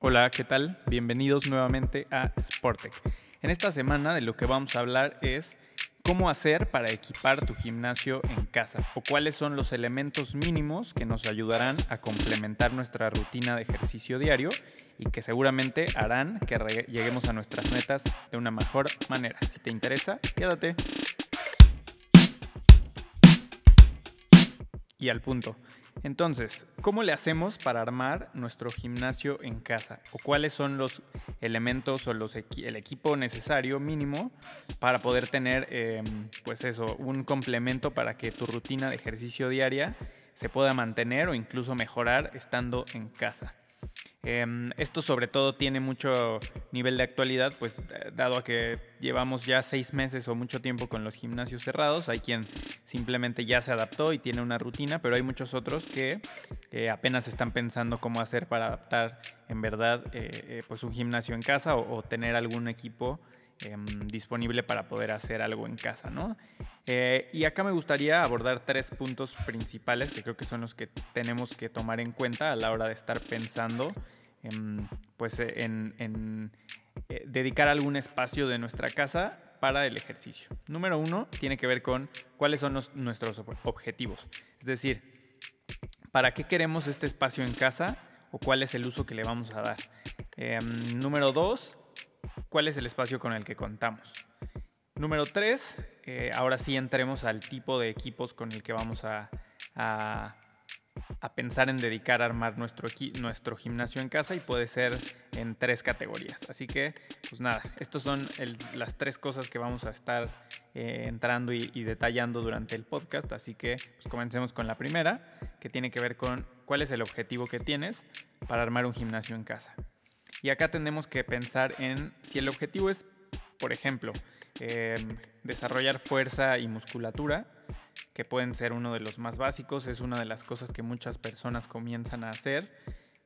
Hola, ¿qué tal? Bienvenidos nuevamente a Sportec. En esta semana de lo que vamos a hablar es cómo hacer para equipar tu gimnasio en casa o cuáles son los elementos mínimos que nos ayudarán a complementar nuestra rutina de ejercicio diario y que seguramente harán que lleguemos a nuestras metas de una mejor manera. Si te interesa, quédate. Y al punto. Entonces, ¿cómo le hacemos para armar nuestro gimnasio en casa? ¿O cuáles son los elementos o los el equipo necesario mínimo para poder tener, em, pues eso, un complemento para que tu rutina de ejercicio diaria se pueda mantener o incluso mejorar estando en casa? Em, esto sobre todo tiene mucho nivel de actualidad, pues dado a que llevamos ya seis meses o mucho tiempo con los gimnasios cerrados, hay quien simplemente ya se adaptó y tiene una rutina, pero hay muchos otros que eh, apenas están pensando cómo hacer para adaptar en verdad eh, eh, pues un gimnasio en casa o, tener algún equipo em, disponible para poder hacer algo en casa, ¿no? Y acá me gustaría abordar tres puntos principales que creo que son los que tenemos que tomar en cuenta a la hora de estar pensando en, pues, en, dedicar algún espacio de nuestra casa para el ejercicio. Número uno tiene que ver con cuáles son nuestros objetivos. Es decir, ¿para qué queremos este espacio en casa o cuál es el uso que le vamos a dar? Em, número dos, ¿cuál es el espacio con el que contamos? Número tres, eh, ahora sí entremos al tipo de equipos con el que vamos a a pensar en dedicar a armar nuestro, nuestro gimnasio en casa y puede ser en tres categorías. Así que, pues nada, estas son las tres cosas que vamos a estar eh, entrando y, detallando durante el podcast. Así que, pues comencemos con la primera, que tiene que ver con cuál es el objetivo que tienes para armar un gimnasio en casa. Y acá tenemos que pensar en si el objetivo es, por ejemplo, em, desarrollar fuerza y musculatura, que pueden ser uno de los más básicos, es una de las cosas que muchas personas comienzan a hacer,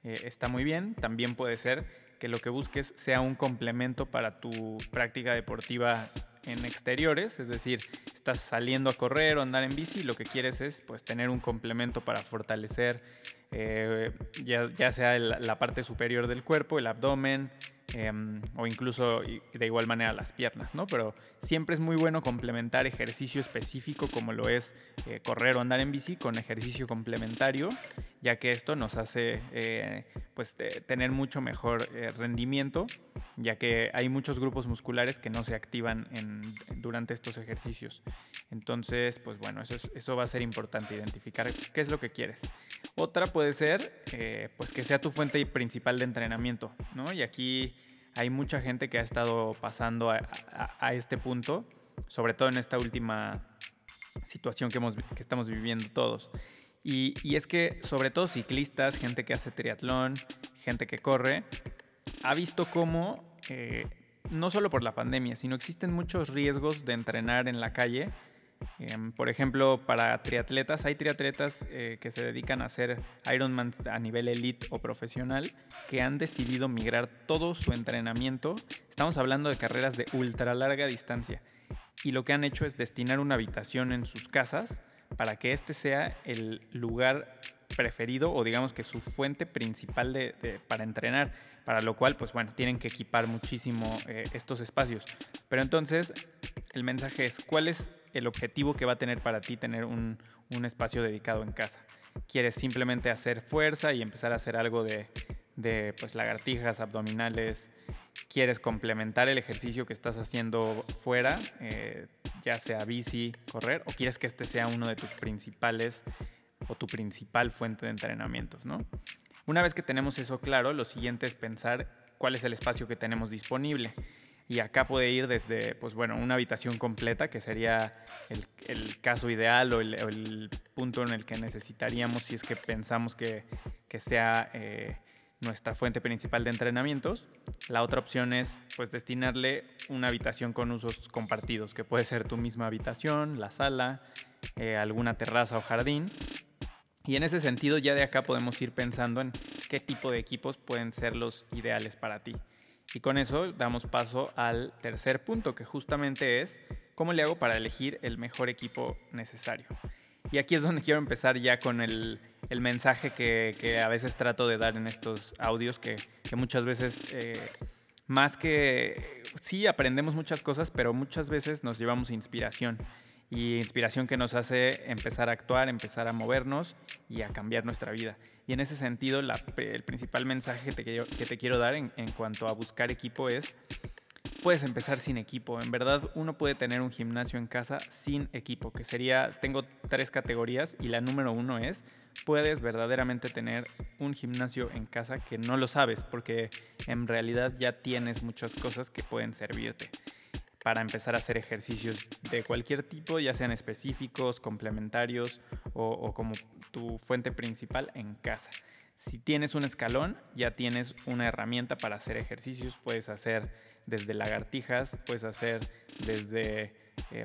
eh, está muy bien, también puede ser que lo que busques sea un complemento para tu práctica deportiva en exteriores, es decir, estás saliendo a correr o andar en bici lo que quieres es pues tener un complemento para fortalecer eh, ya, sea la parte superior del cuerpo, el abdomen, Em, o incluso de igual manera las piernas, ¿no? Pero siempre es muy bueno complementar ejercicio específico como lo es eh, correr o andar en bici con ejercicio complementario, ya que esto nos hace eh, pues, tener mucho mejor eh, rendimiento, ya que hay muchos grupos musculares que no se activan durante estos ejercicios. Entonces, pues bueno, eso, eso va a ser importante, identificar qué es lo que quieres. Otra puede ser, pues que sea tu fuente principal de entrenamiento, ¿no? Y aquí hay mucha gente que ha estado pasando a, este punto, sobre todo en esta última situación que, hemos, que estamos viviendo todos. Y, es que sobre todo ciclistas, gente que hace triatlón, gente que corre, ha visto cómo, eh, no solo por la pandemia, sino existen muchos riesgos de entrenar en la calle por ejemplo, para triatletas, hay triatletas eh, que se dedican a hacer Ironman a nivel elite o profesional que han decidido migrar todo su entrenamiento. Estamos hablando de carreras de ultra larga distancia. Y lo que han hecho es destinar una habitación en sus casas para que este sea el lugar preferido o digamos que su fuente principal de, para entrenar, para lo cual pues bueno, tienen que equipar muchísimo eh, estos espacios. Pero entonces el mensaje es, ¿cuál es el objetivo que va a tener para ti tener un, espacio dedicado en casa. Quieres simplemente hacer fuerza y empezar a hacer algo de, pues, lagartijas, abdominales. Quieres complementar el ejercicio que estás haciendo fuera, eh, ya sea bici, correr, o quieres que este sea uno de tus principales o tu principal fuente de entrenamientos, ¿no? Una vez que tenemos eso claro, lo siguiente es pensar cuál es el espacio que tenemos disponible. Y acá puede ir desde, pues bueno, una habitación completa, que sería el, caso ideal o el, punto en el que necesitaríamos si es que pensamos que, sea eh, nuestra fuente principal de entrenamientos. La otra opción es, pues, destinarle una habitación con usos compartidos, que puede ser tu misma habitación, la sala, eh, alguna terraza o jardín. Y en ese sentido, ya de acá podemos ir pensando en qué tipo de equipos pueden ser los ideales para ti. Y con eso damos paso al tercer punto, que justamente es cómo le hago para elegir el mejor equipo necesario. Y aquí es donde quiero empezar ya con el, mensaje que, a veces trato de dar en estos audios, que, muchas veces, eh, más que, sí aprendemos muchas cosas, pero muchas veces nos llevamos inspiración. Y inspiración que nos hace empezar a actuar, empezar a movernos y a cambiar nuestra vida. Y en ese sentido, el principal mensaje que te, que te quiero dar en, en cuanto a buscar equipo es puedes empezar sin equipo. En verdad, uno puede tener un gimnasio en casa sin equipo, que sería, tengo tres categorías y la número uno es, puedes verdaderamente tener un gimnasio en casa que no lo sabes, porque en realidad ya tienes muchas cosas que pueden servirte para empezar a hacer ejercicios de cualquier tipo, ya sean específicos, complementarios o, como tu fuente principal en casa. Si tienes un escalón, ya tienes una herramienta para hacer ejercicios. Puedes hacer desde lagartijas, puedes hacer desde em,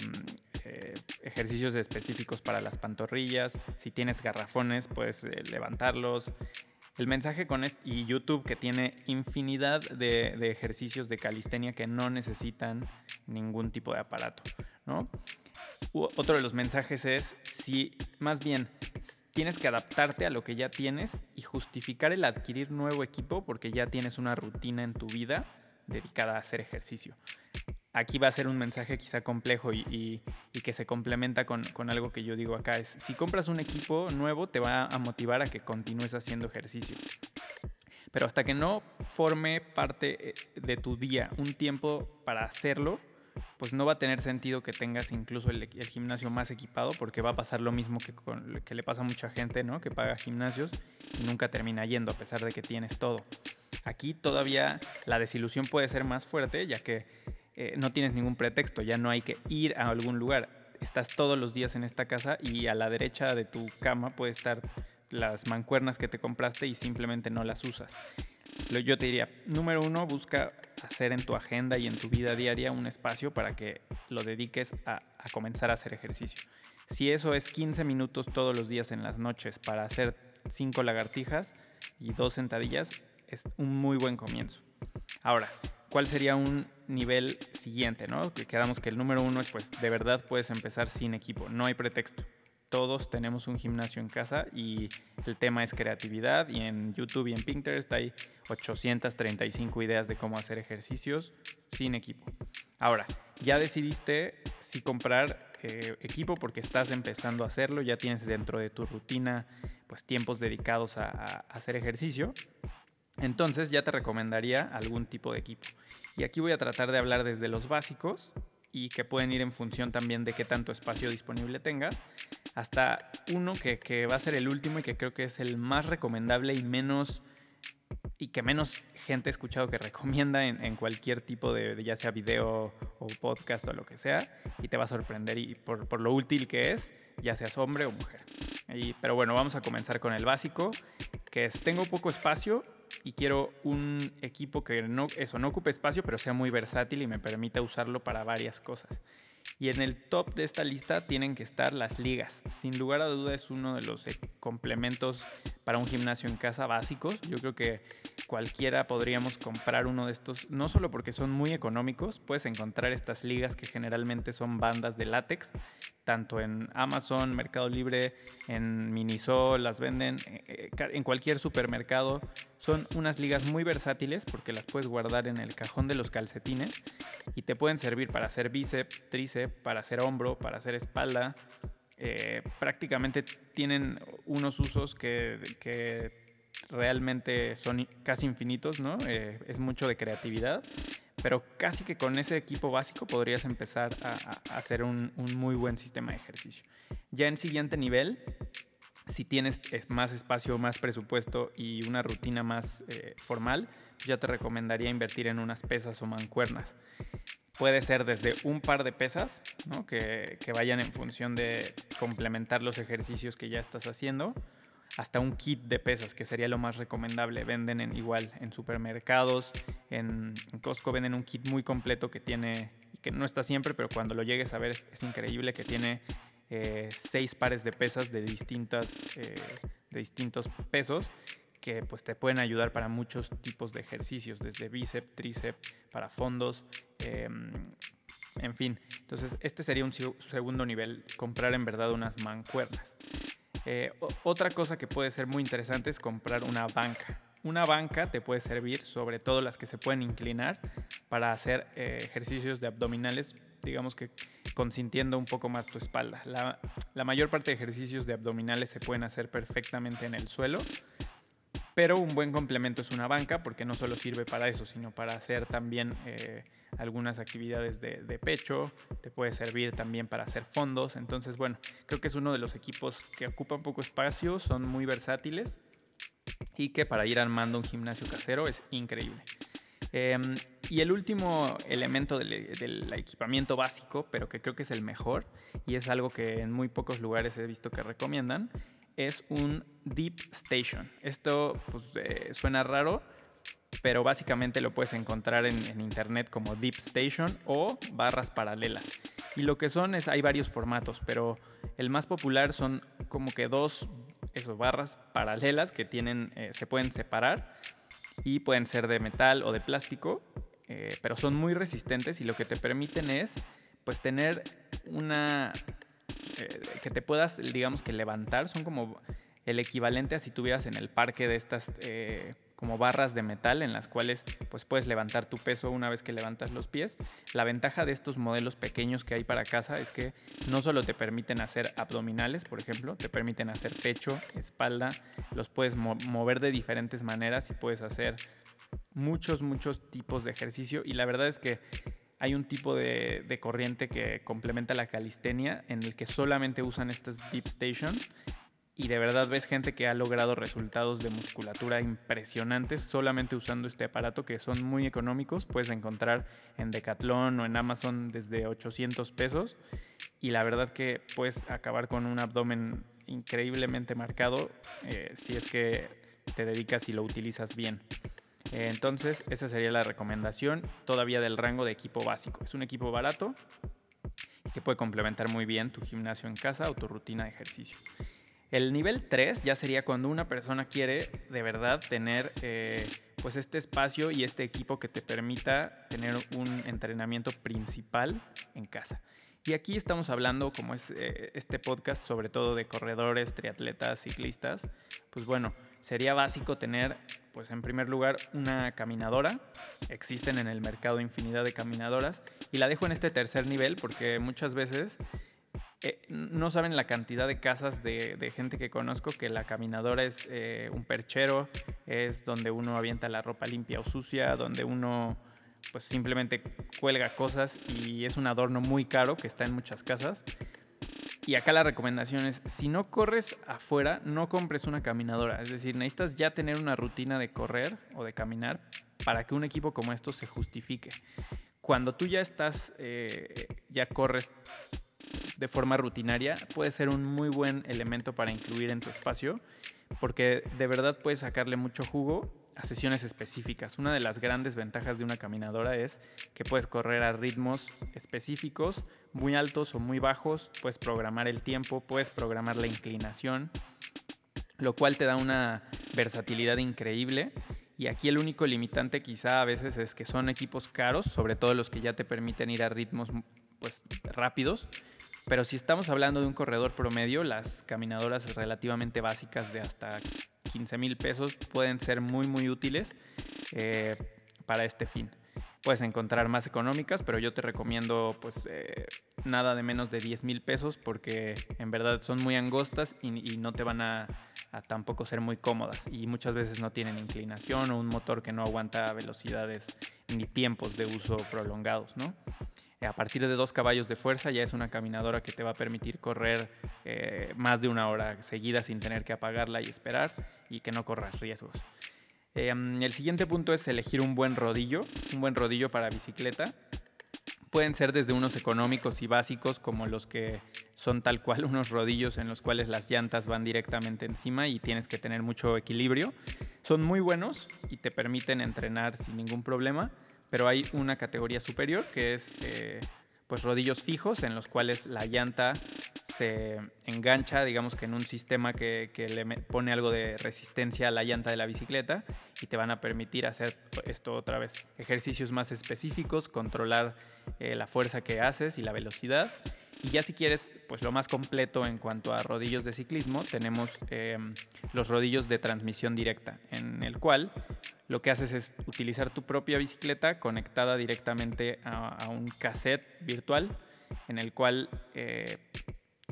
eh, ejercicios específicos para las pantorrillas. Si tienes garrafones, puedes eh, levantarlos. El mensaje con y YouTube que tiene infinidad de, ejercicios de calistenia que no necesitan ningún tipo de aparato, ¿no? otro de los mensajes es si más bien tienes que adaptarte a lo que ya tienes y justificar el adquirir nuevo equipo porque ya tienes una rutina en tu vida dedicada a hacer ejercicio. Aquí va a ser un mensaje quizá complejo y, que se complementa con, algo que yo digo acá. Es, si compras un equipo nuevo te va a motivar a que continúes haciendo ejercicio. Pero hasta que no forme parte eh, de tu día un tiempo para hacerlo, pues no va a tener sentido que tengas incluso el, gimnasio más equipado porque va a pasar lo mismo que, que le pasa a mucha gente, ¿no? Que paga gimnasios y nunca termina yendo a pesar de que tienes todo. Aquí todavía la desilusión puede ser más fuerte ya que eh, no tienes ningún pretexto, ya no hay que ir a algún lugar. Estás todos los días en esta casa y a la derecha de tu cama puede estar las mancuernas que te compraste y simplemente no las usas. Yo te diría, número uno, busca hacer en tu agenda y en tu vida diaria un espacio para que lo dediques a, comenzar a hacer ejercicio. Si eso es 15 minutos todos los días en las noches para hacer 5 lagartijas y 2 sentadillas, es un muy buen comienzo. Ahora, ¿cuál sería un nivel siguiente? ¿no? Quedamos que el número uno es, pues, de verdad puedes empezar sin equipo, no hay pretexto todos tenemos un gimnasio en casa y el tema es creatividad y en YouTube y en Pinterest hay 835 ideas de cómo hacer ejercicios sin equipo. Ahora, ya decidiste si comprar eh, equipo porque estás empezando a hacerlo, ya tienes dentro de tu rutina pues tiempos dedicados a, a hacer ejercicio. Entonces ya te recomendaría algún tipo de equipo. Y aquí voy a tratar de hablar desde los básicos y que pueden ir en función también de qué tanto espacio disponible tengas hasta uno que, va a ser el último y que creo que es el más recomendable y menos y que menos gente ha escuchado que recomienda en, cualquier tipo de, ya sea video o podcast o lo que sea, y te va a sorprender y por, lo útil que es, ya seas hombre o mujer. pero bueno, vamos a comenzar con el básico, que es tengo poco espacio y quiero un equipo que no, eso, no ocupe espacio, pero sea muy versátil y me permita usarlo para varias cosas. Y en el top de esta lista tienen que estar las ligas. Sin lugar a duda es uno de los eh, complementos para un gimnasio en casa básicos. Yo creo que cualquiera podríamos comprar uno de estos, no solo porque son muy económicos, puedes encontrar estas ligas que generalmente son bandas de látex, tanto en Amazon, Mercado Libre, en Miniso, las venden eh, eh, en cualquier supermercado. Son unas ligas muy versátiles porque las puedes guardar en el cajón de los calcetines y te pueden servir para hacer bíceps, tríceps, para hacer hombro, para hacer espalda. Eh, prácticamente tienen unos usos que realmente son casi infinitos, ¿no? Eh, es mucho de creatividad, pero casi que con ese equipo básico podrías empezar a, hacer un, muy buen sistema de ejercicio. Ya en siguiente nivel, si tienes más espacio, más presupuesto y una rutina más eh, formal, ya te recomendaría invertir en unas pesas o mancuernas. Puede ser desde un par de pesas, que vayan en función de complementar los ejercicios que ya estás haciendo, hasta un kit de pesas, que sería lo más recomendable. Venden en, igual en supermercados, en, Costco venden un kit muy completo que tiene, que no está siempre, pero cuando lo llegues a ver es increíble, que tiene eh, seis pares de pesas de, distintas, eh, de distintos pesos que pues te pueden ayudar para muchos tipos de ejercicios, desde bíceps, tríceps, para fondos, em, en fin. Entonces, este sería un segundo nivel, comprar en verdad unas mancuernas. Eh, otra cosa que puede ser muy interesante es comprar una banca. Una banca te puede servir, sobre todo las que se pueden inclinar, para hacer eh, ejercicios de abdominales, digamos que consintiendo un poco más tu espalda. La, la mayor parte de ejercicios de abdominales se pueden hacer perfectamente en el suelo, pero un buen complemento es una banca porque no solo sirve para eso, sino para hacer también eh, algunas actividades de, pecho, te puede servir también para hacer fondos. Entonces, bueno, creo que es uno de los equipos que ocupan poco espacio, son muy versátiles y que para ir armando un gimnasio casero es increíble. Em, y el último elemento del, del, equipamiento básico, pero que creo que es el mejor y es algo que en muy pocos lugares he visto que recomiendan, es un Deep Station. Esto pues, eh, suena raro, pero básicamente lo puedes encontrar en, internet como Deep Station o barras paralelas. Y lo que son es, hay varios formatos, pero el más popular son como que dos esos, barras paralelas que tienen, eh, se pueden separar y pueden ser de metal o de plástico, eh, pero son muy resistentes y lo que te permiten es pues tener una eh, que te puedas, digamos que levantar, son como el equivalente a si tuvieras en el parque de estas eh, como barras de metal en las cuales pues puedes levantar tu peso una vez que levantas los pies. La ventaja de estos modelos pequeños que hay para casa es que no solo te permiten hacer abdominales, por ejemplo, te permiten hacer pecho, espalda, los puedes mover de diferentes maneras y puedes hacer muchos, muchos tipos de ejercicio y la verdad es que hay un tipo de, corriente que complementa la calistenia en el que solamente usan estas deep stations y de verdad ves gente que ha logrado resultados de musculatura impresionantes solamente usando este aparato que son muy económicos. Puedes encontrar en Decathlon o en Amazon desde 800 pesos y la verdad que puedes acabar con un abdomen increíblemente marcado eh, si es que te dedicas y lo utilizas bien. Entonces, esa sería la recomendación todavía del rango de equipo básico. Es un equipo barato que puede complementar muy bien tu gimnasio en casa o tu rutina de ejercicio. El nivel 3 ya sería cuando una persona quiere de verdad tener eh, pues este espacio y este equipo que te permita tener un entrenamiento principal en casa. Y aquí estamos hablando, como es eh, este podcast, sobre todo de corredores, triatletas, ciclistas. Pues bueno, sería básico tener, pues en primer lugar, una caminadora. Existen en el mercado infinidad de caminadoras. Y la dejo en este tercer nivel porque muchas veces eh, no saben la cantidad de casas de, gente que conozco que la caminadora es eh, un perchero, es donde uno avienta la ropa limpia o sucia, donde uno pues simplemente cuelga cosas y es un adorno muy caro que está en muchas casas. Y acá la recomendación es, si no corres afuera, no compres una caminadora. Es decir, necesitas ya tener una rutina de correr o de caminar para que un equipo como esto se justifique. Cuando tú ya estás, eh, ya corres de forma rutinaria, puede ser un muy buen elemento para incluir en tu espacio, porque de verdad puedes sacarle mucho jugo a sesiones específicas. Una de las grandes ventajas de una caminadora es que puedes correr a ritmos específicos, muy altos o muy bajos, puedes programar el tiempo, puedes programar la inclinación, lo cual te da una versatilidad increíble. Y aquí el único limitante quizá a veces es que son equipos caros, sobre todo los que ya te permiten ir a ritmos pues, rápidos. Pero si estamos hablando de un corredor promedio, las caminadoras relativamente básicas de hasta 15 mil pesos pueden ser muy muy útiles eh, para este fin. Puedes encontrar más económicas, pero yo te recomiendo pues eh, nada de menos de 10 mil pesos porque en verdad son muy angostas y, no te van a, a, tampoco ser muy cómodas y muchas veces no tienen inclinación o un motor que no aguanta velocidades ni tiempos de uso prolongados, ¿no? A partir de dos caballos de fuerza ya es una caminadora que te va a permitir correr eh, más de una hora seguida sin tener que apagarla y esperar y que no corras riesgos. Em, el siguiente punto es elegir un buen rodillo, un buen rodillo para bicicleta. Pueden ser desde unos económicos y básicos como los que son tal cual unos rodillos en los cuales las llantas van directamente encima y tienes que tener mucho equilibrio. Son muy buenos y te permiten entrenar sin ningún problema pero hay una categoría superior que es eh, pues rodillos fijos en los cuales la llanta se engancha, digamos que en un sistema que, le pone algo de resistencia a la llanta de la bicicleta y te van a permitir hacer esto otra vez. Ejercicios más específicos, controlar eh, la fuerza que haces y la velocidad. Y ya si quieres, pues lo más completo en cuanto a rodillos de ciclismo, tenemos em, los rodillos de transmisión directa, en el cual lo que haces es utilizar tu propia bicicleta conectada directamente a, un cassette virtual, en el cual eh,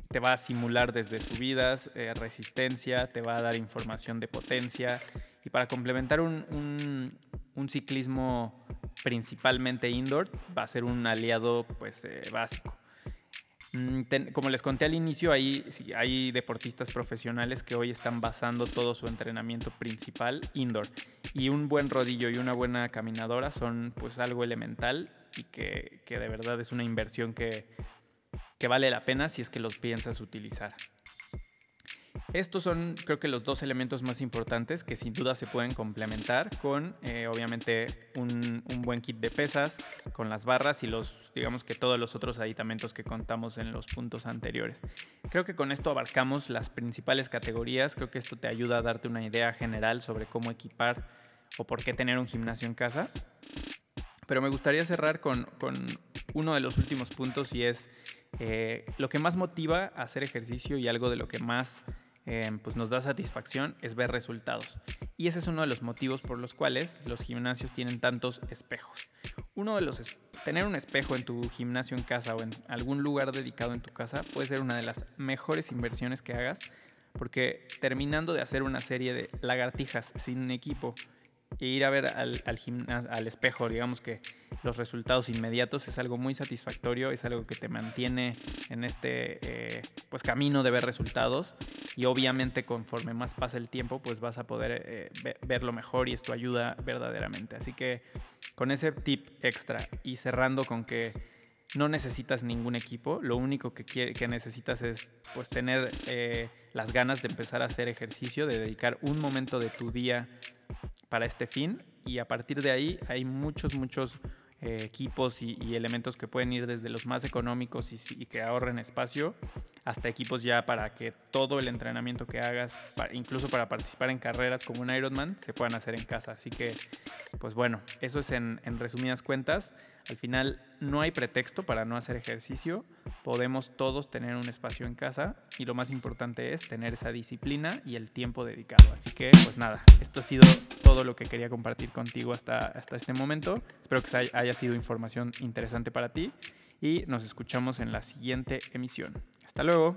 te va a simular desde subidas, eh, resistencia, te va a dar información de potencia. Y para complementar un, ciclismo principalmente indoor, va a ser un aliado pues, eh, básico. Mm, como les conté al inicio, hay, deportistas profesionales que hoy están basando todo su entrenamiento principal indoor. Y un buen rodillo y una buena caminadora son pues algo elemental y que, de verdad es una inversión que vale la pena si es que los piensas utilizar. Estos son creo que los dos elementos más importantes que sin duda se pueden complementar con eh, obviamente un, buen kit de pesas, con las barras y los digamos que todos los otros aditamentos que contamos en los puntos anteriores. Creo que con esto abarcamos las principales categorías, creo que esto te ayuda a darte una idea general sobre cómo equipar o por qué tener un gimnasio en casa. Pero me gustaría cerrar con, uno de los últimos puntos y es eh, lo que más motiva a hacer ejercicio y algo de lo que más eh, pues nos da satisfacción es ver resultados. Y ese es uno de los motivos por los cuales los gimnasios tienen tantos espejos. Uno de los tener un espejo en tu gimnasio en casa o en algún lugar dedicado en tu casa puede ser una de las mejores inversiones que hagas porque terminando de hacer una serie de lagartijas sin equipo e ir a ver al, espejo, digamos que los resultados inmediatos es algo muy satisfactorio, es algo que te mantiene en este eh, pues camino de ver resultados y obviamente conforme más pasa el tiempo pues vas a poder eh, verlo mejor y esto ayuda verdaderamente. Así que con ese tip extra y cerrando con que no necesitas ningún equipo, lo único que, que necesitas es pues tener eh, las ganas de empezar a hacer ejercicio, de dedicar un momento de tu día para este fin y a partir de ahí hay muchos, muchos eh, equipos y, elementos que pueden ir desde los más económicos y, que ahorren espacio hasta equipos ya para que todo el entrenamiento que hagas, incluso para participar en carreras como un Ironman, se puedan hacer en casa. Así que, pues bueno, eso es en, resumidas cuentas. Al final no hay pretexto para no hacer ejercicio, podemos todos tener un espacio en casa y lo más importante es tener esa disciplina y el tiempo dedicado. Así que pues nada, esto ha sido todo lo que quería compartir contigo hasta, hasta este momento. Espero que haya sido información interesante para ti y nos escuchamos en la siguiente emisión. Hasta luego.